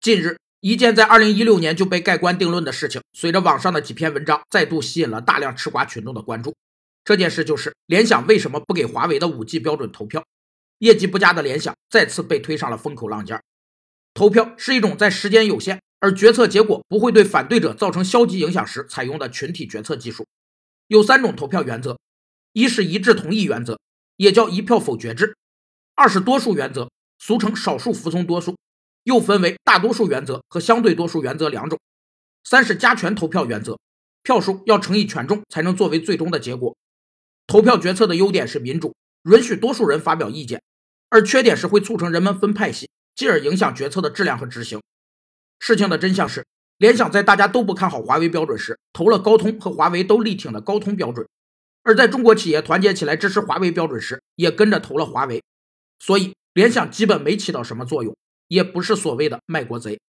近日，一件在2016年就被盖棺定论的事情，随着网上的几篇文章，再度吸引了大量吃瓜群众的关注。这件事就是联想为什么不给华为的 5G 标准投票？业绩不佳的联想再次被推上了风口浪尖。投票是一种在时间有限而决策结果不会对反对者造成消极影响时采用的群体决策技术。有三种投票原则：一是一致同意原则，也叫一票否决制；二是多数原则，俗称少数服从多数，又分为大多数原则和相对多数原则两种；三是加权投票原则，票数要乘以权重才能作为最终的结果。投票决策的优点是民主，允许多数人发表意见，而缺点是会促成人们分派系。进而影响决策的质量和执行。事情的真相是，联想在大家都不看好华为标准时，投了高通和华为都力挺的高通标准；而在中国企业团结起来支持华为标准时，也跟着投了华为。所以，联想基本没起到什么作用，也不是所谓的卖国贼。